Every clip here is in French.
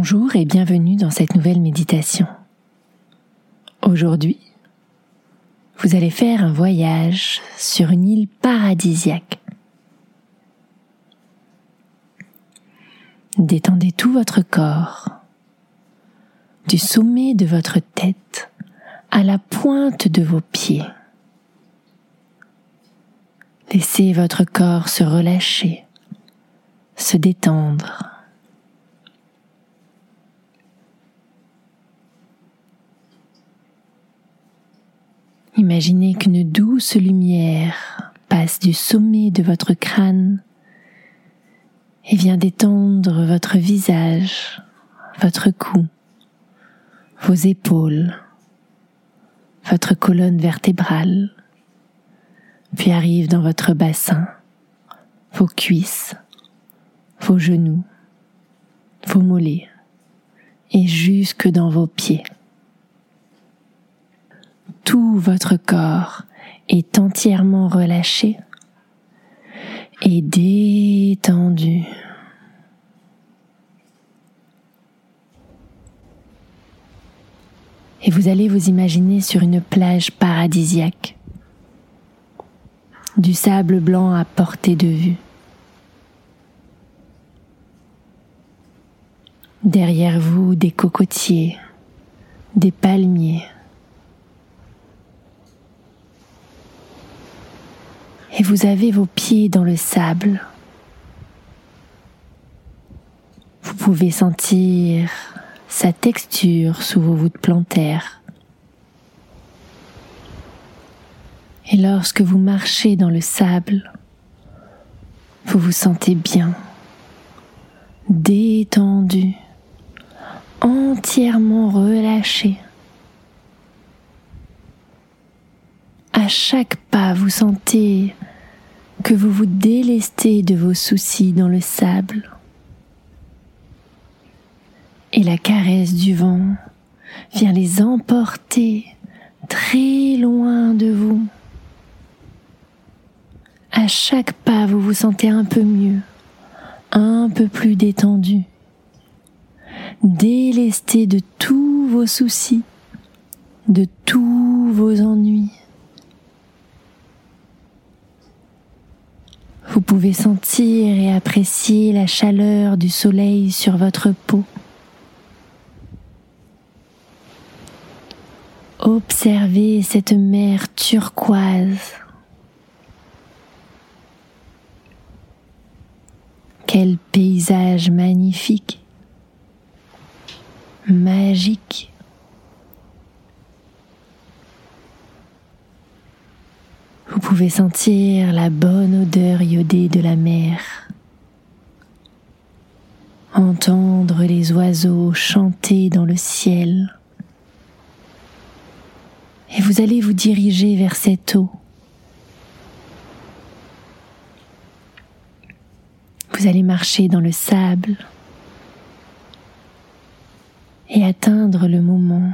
Bonjour et bienvenue dans cette nouvelle méditation. Aujourd'hui, vous allez faire un voyage sur une île paradisiaque. Détendez tout votre corps, du sommet de votre tête à la pointe de vos pieds. Laissez votre corps se relâcher, se détendre. Imaginez qu'une douce lumière passe du sommet de votre crâne et vient détendre votre visage, votre cou, vos épaules, votre colonne vertébrale, puis arrive dans votre bassin, vos cuisses, vos genoux, vos mollets et jusque dans vos pieds tout votre corps est entièrement relâché et détendu. Et vous allez vous imaginer sur une plage paradisiaque, du sable blanc à portée de vue. Derrière vous, des cocotiers, des palmiers, et vous avez vos pieds dans le sable. Vous pouvez sentir sa texture sous vos voûtes plantaires. Et lorsque vous marchez dans le sable, vous vous sentez bien, détendu, entièrement relâché. À chaque pas, vous sentez que vous vous délestez de vos soucis dans le sable. Et la caresse du vent vient les emporter très loin de vous. À chaque pas, vous vous sentez un peu mieux, un peu plus détendu, délesté de tous vos soucis, de tous vos ennuis. Vous pouvez sentir et apprécier la chaleur du soleil sur votre peau. Observez cette mer turquoise. Quel paysage magnifique, magique. Vous pouvez sentir la bonne odeur iodée de la mer, entendre les oiseaux chanter dans le ciel. Et vous allez vous diriger vers cette eau. Vous allez marcher dans le sable et atteindre le moment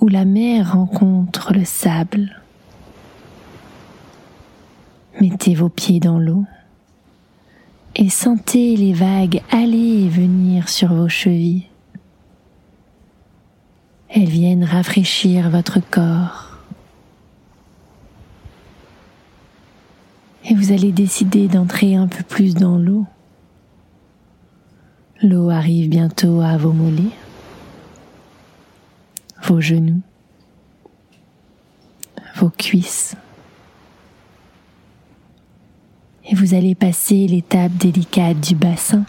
où la mer rencontre le sable. Mettez vos pieds dans l'eau et sentez les vagues aller et venir sur vos chevilles. Elles viennent rafraîchir votre corps. Et vous allez décider d'entrer un peu plus dans l'eau. L'eau arrive bientôt à vos mollets. vos genoux, vos cuisses. Et vous allez passer l'étape délicate du bassin.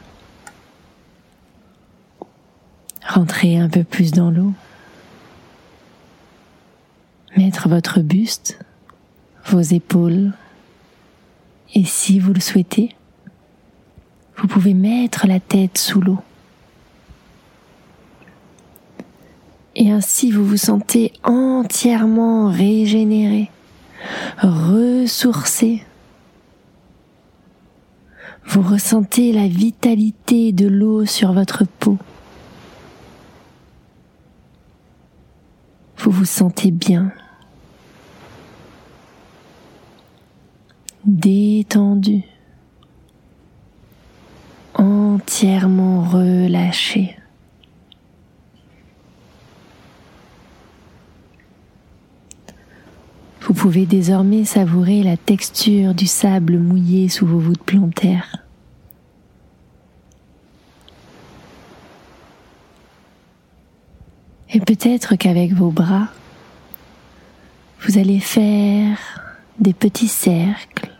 Rentrez un peu plus dans l'eau. Mettre votre buste, vos épaules. Et si vous le souhaitez, vous pouvez mettre la tête sous l'eau. Et ainsi vous vous sentez entièrement régénéré, ressourcé. Vous ressentez la vitalité de l'eau sur votre peau. Vous vous sentez bien, détendu, entièrement relâché. Vous pouvez désormais savourer la texture du sable mouillé sous vos voûtes plantaires. Et peut-être qu'avec vos bras, vous allez faire des petits cercles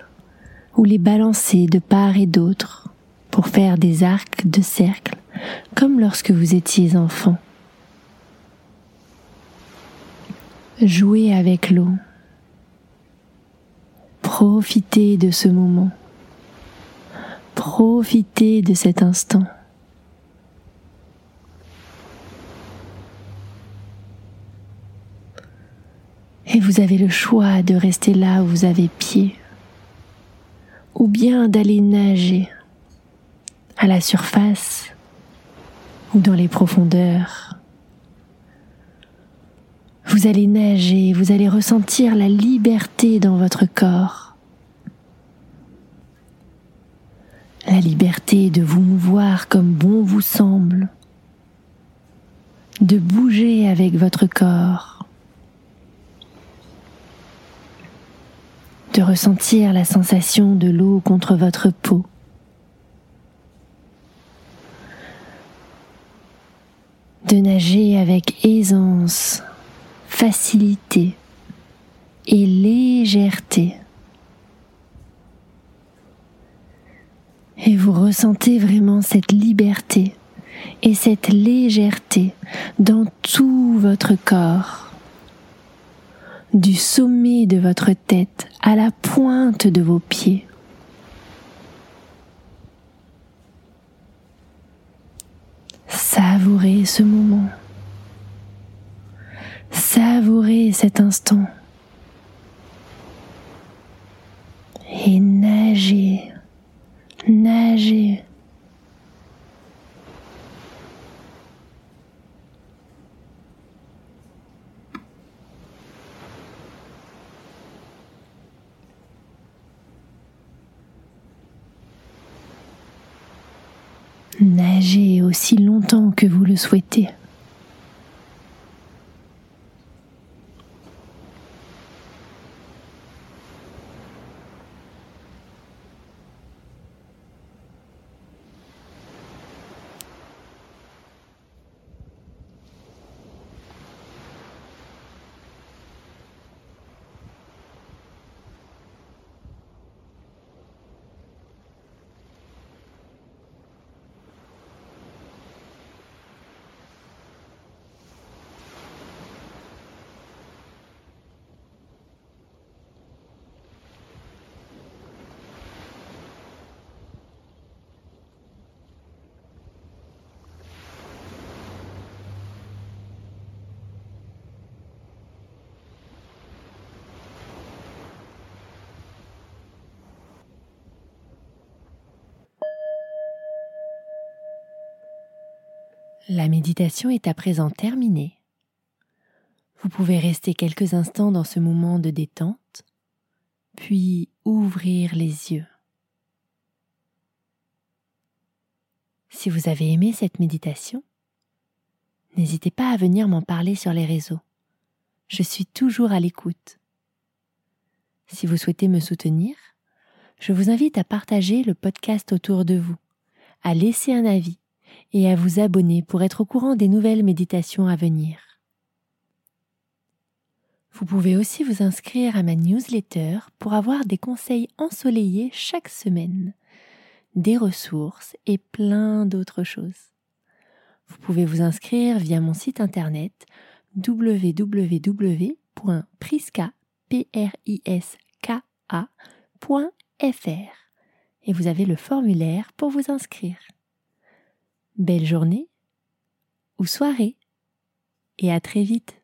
ou les balancer de part et d'autre pour faire des arcs de cercles comme lorsque vous étiez enfant. Jouez avec l'eau. Profitez de ce moment. Profitez de cet instant. Et vous avez le choix de rester là où vous avez pied, ou bien d'aller nager à la surface ou dans les profondeurs. Allez nager, vous allez ressentir la liberté dans votre corps. La liberté de vous mouvoir comme bon vous semble, de bouger avec votre corps, de ressentir la sensation de l'eau contre votre peau. de nager avec aisance facilité et légèreté. Et vous ressentez vraiment cette liberté et cette légèreté dans tout votre corps, du sommet de votre tête à la pointe de vos pieds. Savourez ce moment. Savourez cet instant. Et nagez, nagez. Nagez aussi longtemps que vous le souhaitez. La méditation est à présent terminée. Vous pouvez rester quelques instants dans ce moment de détente, puis ouvrir les yeux. Si vous avez aimé cette méditation, n'hésitez pas à venir m'en parler sur les réseaux. Je suis toujours à l'écoute. Si vous souhaitez me soutenir, je vous invite à partager le podcast autour de vous, à laisser un avis et à vous abonner pour être au courant des nouvelles méditations à venir. Vous pouvez aussi vous inscrire à ma newsletter pour avoir des conseils ensoleillés chaque semaine, des ressources et plein d'autres choses. Vous pouvez vous inscrire via mon site internet www.priska.fr et vous avez le formulaire pour vous inscrire. Belle journée ou soirée. Et à très vite